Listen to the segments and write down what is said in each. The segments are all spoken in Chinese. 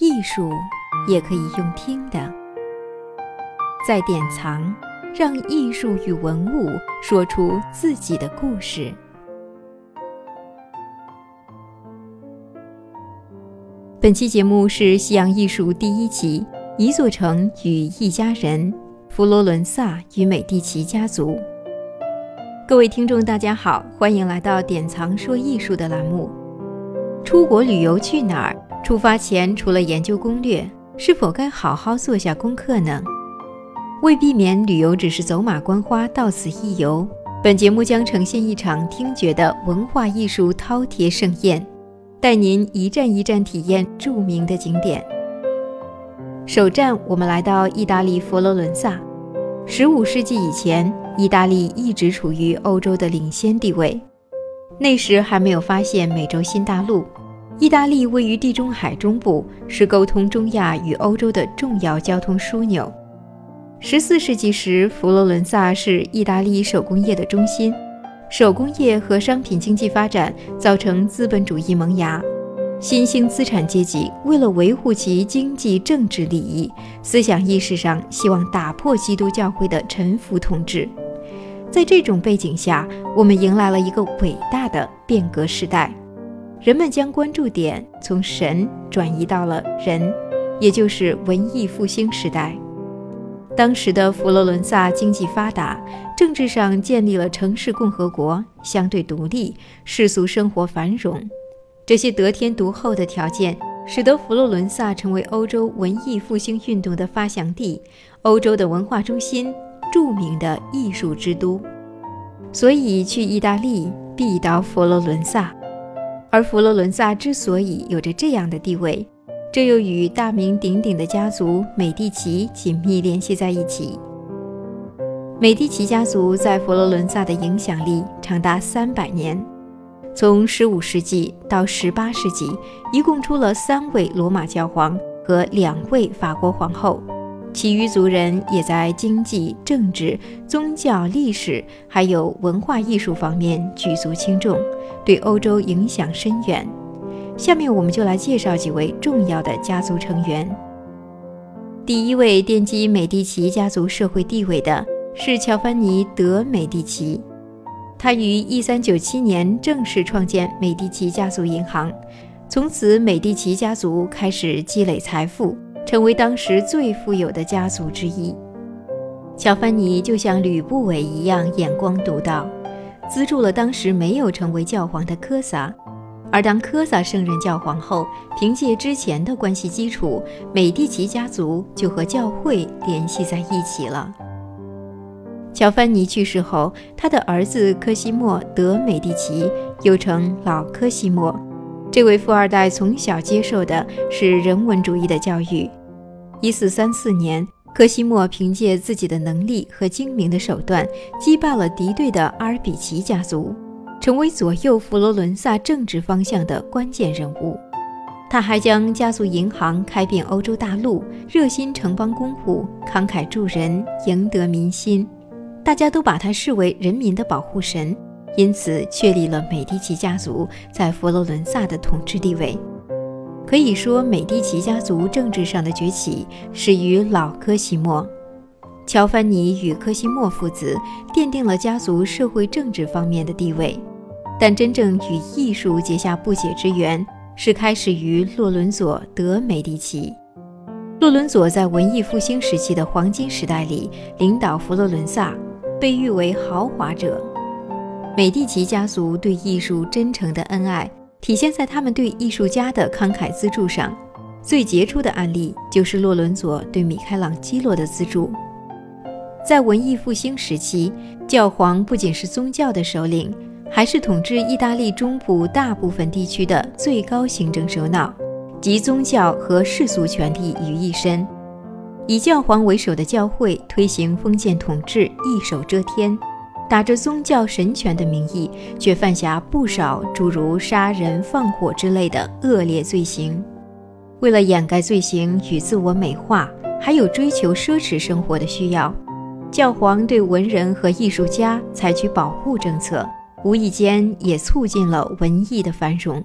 艺术也可以用听的，在典藏，让艺术与文物说出自己的故事。本期节目是西洋艺术第一集，一座城与一家人——佛罗伦萨与美第奇家族。各位听众，大家好，欢迎来到典藏说艺术的栏目。出国旅游去哪儿？出发前，除了研究攻略，是否该好好做下功课呢？为避免旅游只是走马观花、到此一游，本节目将呈现一场听觉的文化艺术饕餮盛宴，带您一站一站体验著名的景点。首站，我们来到意大利佛罗伦萨。十五世纪以前，意大利一直处于欧洲的领先地位，那时还没有发现美洲新大陆。意大利位于地中海中部，是沟通中亚与欧洲的重要交通枢纽。十四世纪时，佛罗伦萨是意大利手工业的中心。手工业和商品经济发展造成资本主义萌芽，新兴资产阶级为了维护其经济政治利益，思想意识上希望打破基督教会的臣服统治。在这种背景下，我们迎来了一个伟大的变革时代。人们将关注点从神转移到了人，也就是文艺复兴时代。当时的佛罗伦萨经济发达，政治上建立了城市共和国，相对独立，世俗生活繁荣。这些得天独厚的条件，使得佛罗伦萨成为欧洲文艺复兴运动的发祥地，欧洲的文化中心，著名的艺术之都。所以，去意大利必到佛罗伦萨。而佛罗伦萨之所以有着这样的地位，这又与大名鼎鼎的家族美第奇紧密联系在一起。美第奇家族在佛罗伦萨的影响力长达三百年，从15世纪到18世纪，一共出了三位罗马教皇和两位法国皇后。其余族人也在经济、政治、宗教、历史，还有文化艺术方面举足轻重，对欧洲影响深远。下面我们就来介绍几位重要的家族成员。第一位奠基美第奇家族社会地位的是乔凡尼·德·美第奇，他于1397年正式创建美第奇家族银行，从此美第奇家族开始积累财富。成为当时最富有的家族之一，乔凡尼就像吕不韦一样眼光独到，资助了当时没有成为教皇的科萨。而当科萨升任教皇后，凭借之前的关系基础，美第奇家族就和教会联系在一起了。乔凡尼去世后，他的儿子科西莫·德·美第奇又称老科西莫，这位富二代从小接受的是人文主义的教育。一四三四年，科西莫凭借自己的能力和精明的手段，击败了敌对的阿尔比奇家族，成为左右佛罗伦萨政治方向的关键人物。他还将家族银行开遍欧洲大陆，热心城邦公户，慷慨助人，赢得民心。大家都把他视为人民的保护神，因此确立了美第奇家族在佛罗伦萨的统治地位。可以说，美第奇家族政治上的崛起始于老科西莫。乔凡尼与科西莫父子奠定了家族社会政治方面的地位，但真正与艺术结下不解之缘是开始于洛伦佐·德·美第奇。洛伦佐在文艺复兴时期的黄金时代里领导佛罗伦萨，被誉为豪华者。美第奇家族对艺术真诚的恩爱。体现在他们对艺术家的慷慨资助上，最杰出的案例就是洛伦佐对米开朗基罗的资助。在文艺复兴时期，教皇不仅是宗教的首领，还是统治意大利中部大部分地区的最高行政首脑，集宗教和世俗权力于一身。以教皇为首的教会推行封建统治，一手遮天。打着宗教神权的名义，却犯下不少诸如杀人放火之类的恶劣罪行。为了掩盖罪行与自我美化，还有追求奢侈生活的需要，教皇对文人和艺术家采取保护政策，无意间也促进了文艺的繁荣。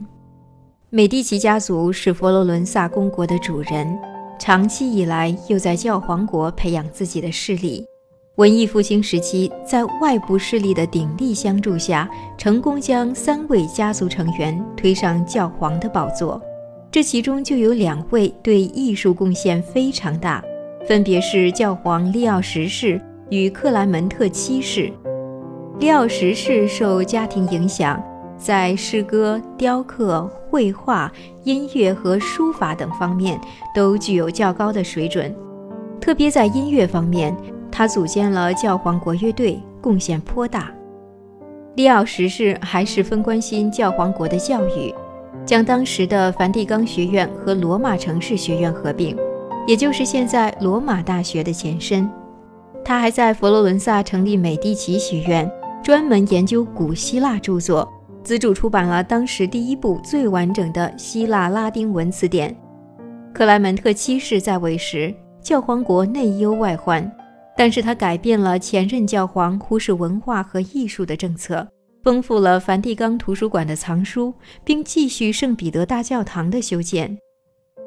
美第奇家族是佛罗伦萨公国的主人，长期以来又在教皇国培养自己的势力。文艺复兴时期，在外部势力的鼎力相助下，成功将三位家族成员推上教皇的宝座。这其中就有两位对艺术贡献非常大，分别是教皇利奥十世与克莱门特七世。利奥十世受家庭影响，在诗歌、雕刻、绘画、音乐和书法等方面都具有较高的水准，特别在音乐方面。他组建了教皇国乐队，贡献颇大。利奥十世还十分关心教皇国的教育，将当时的梵蒂冈学院和罗马城市学院合并，也就是现在罗马大学的前身。他还在佛罗伦萨成立美第奇学院，专门研究古希腊著作，资助出版了当时第一部最完整的希腊拉丁文词典。克莱门特七世在位时，教皇国内忧外患。但是他改变了前任教皇忽视文化和艺术的政策，丰富了梵蒂冈图书馆的藏书，并继续圣彼得大教堂的修建。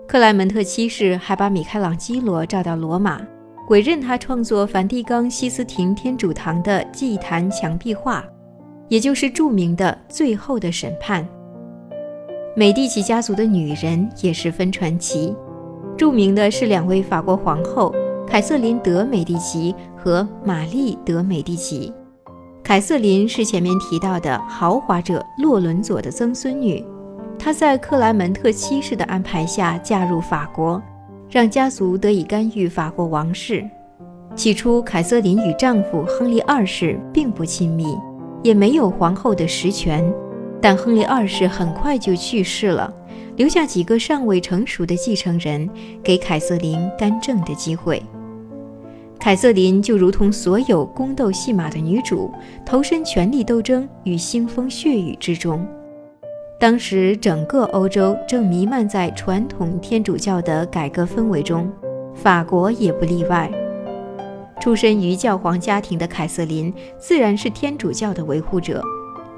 克莱门特七世还把米开朗基罗召到罗马，委任他创作梵蒂冈西斯廷天主堂的祭坛墙壁画，也就是著名的《最后的审判》。美第奇家族的女人也十分传奇，著名的是两位法国皇后。凯瑟琳·德·美第奇和玛丽·德·美第奇。凯瑟琳是前面提到的豪华者洛伦佐的曾孙女，她在克莱门特七世的安排下嫁入法国，让家族得以干预法国王室。起初，凯瑟琳与丈夫亨利二世并不亲密，也没有皇后的实权。但亨利二世很快就去世了，留下几个尚未成熟的继承人，给凯瑟琳干政的机会。凯瑟琳就如同所有宫斗戏码的女主，投身权力斗争与腥风血雨之中。当时整个欧洲正弥漫在传统天主教的改革氛围中，法国也不例外。出身于教皇家庭的凯瑟琳，自然是天主教的维护者。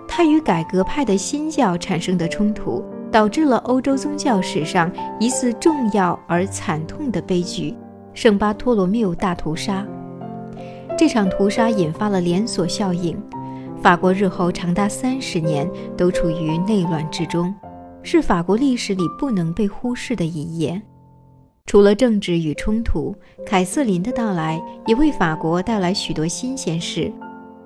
她与改革派的新教产生的冲突，导致了欧洲宗教史上一次重要而惨痛的悲剧。圣巴托罗缪大屠杀，这场屠杀引发了连锁效应，法国日后长达三十年都处于内乱之中，是法国历史里不能被忽视的一页。除了政治与冲突，凯瑟琳的到来也为法国带来许多新鲜事。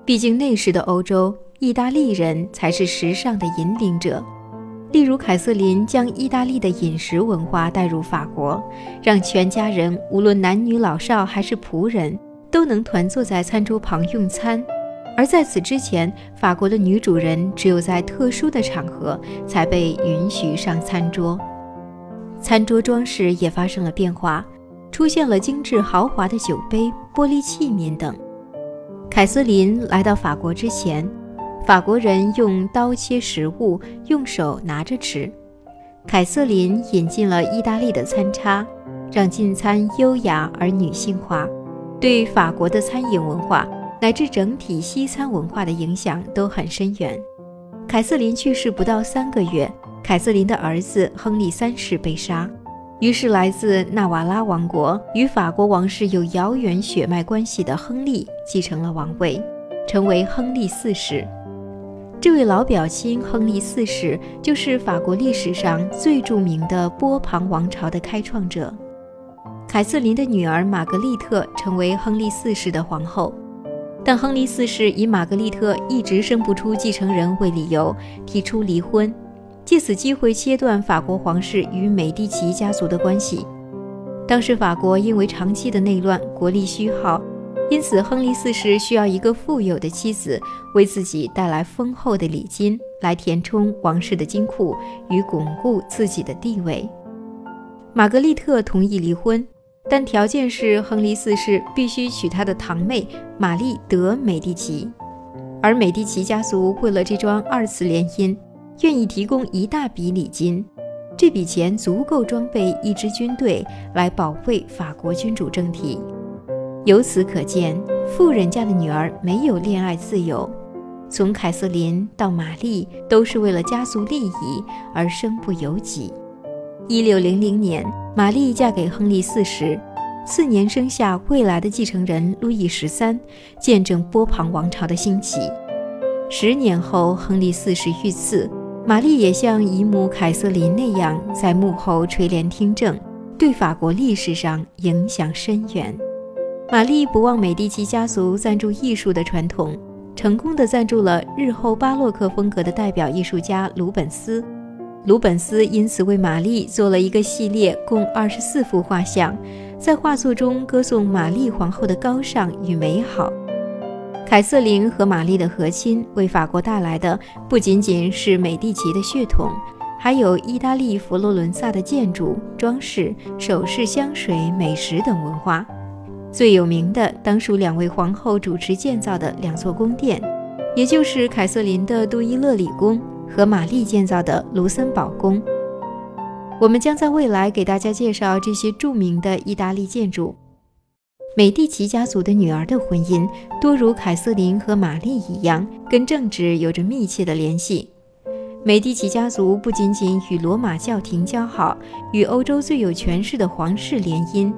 毕竟那时的欧洲，意大利人才是时尚的引领者。例如，凯瑟琳将意大利的饮食文化带入法国，让全家人无论男女老少还是仆人，都能团坐在餐桌旁用餐。而在此之前，法国的女主人只有在特殊的场合才被允许上餐桌。餐桌装饰也发生了变化，出现了精致豪华的酒杯、玻璃器皿等。凯瑟琳来到法国之前。法国人用刀切食物，用手拿着吃。凯瑟琳引进了意大利的餐叉，让进餐优雅而女性化，对法国的餐饮文化乃至整体西餐文化的影响都很深远。凯瑟琳去世不到三个月，凯瑟琳的儿子亨利三世被杀，于是来自纳瓦拉王国与法国王室有遥远血脉关系的亨利继承了王位，成为亨利四世。这位老表亲亨利四世就是法国历史上最著名的波旁王朝的开创者。凯瑟琳的女儿玛格丽特成为亨利四世的皇后，但亨利四世以玛格丽特一直生不出继承人为理由提出离婚，借此机会切断法国皇室与美第奇家族的关系。当时法国因为长期的内乱，国力虚耗。因此，亨利四世需要一个富有的妻子，为自己带来丰厚的礼金，来填充王室的金库与巩固自己的地位。玛格丽特同意离婚，但条件是亨利四世必须娶他的堂妹玛丽·德·美第奇。而美第奇家族为了这桩二次联姻，愿意提供一大笔礼金，这笔钱足够装备一支军队来保卫法国君主政体。由此可见，富人家的女儿没有恋爱自由。从凯瑟琳到玛丽，都是为了家族利益而身不由己。一六零零年，玛丽嫁给亨利四世，次年生下未来的继承人路易十三，见证波旁王朝的兴起。十年后，亨利四世遇刺，玛丽也像姨母凯瑟琳那样，在幕后垂帘听政，对法国历史上影响深远。玛丽不忘美第奇家族赞助艺术的传统，成功的赞助了日后巴洛克风格的代表艺术家鲁本斯。鲁本斯因此为玛丽做了一个系列，共二十四幅画像，在画作中歌颂玛丽皇后的高尚与美好。凯瑟琳和玛丽的和亲，为法国带来的不仅仅是美第奇的血统，还有意大利佛罗伦萨的建筑、装饰、首饰、香水、美食等文化。最有名的当属两位皇后主持建造的两座宫殿，也就是凯瑟琳的杜伊勒里宫和玛丽建造的卢森堡宫。我们将在未来给大家介绍这些著名的意大利建筑。美第奇家族的女儿的婚姻多如凯瑟琳和玛丽一样，跟政治有着密切的联系。美第奇家族不仅仅与罗马教廷交好，与欧洲最有权势的皇室联姻。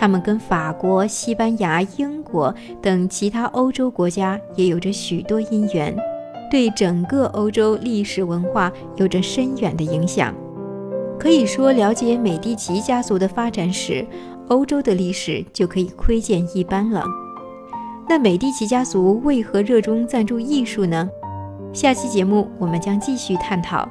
他们跟法国、西班牙、英国等其他欧洲国家也有着许多因缘，对整个欧洲历史文化有着深远的影响。可以说，了解美第奇家族的发展史，欧洲的历史就可以窥见一斑了。那美第奇家族为何热衷赞助艺术呢？下期节目我们将继续探讨。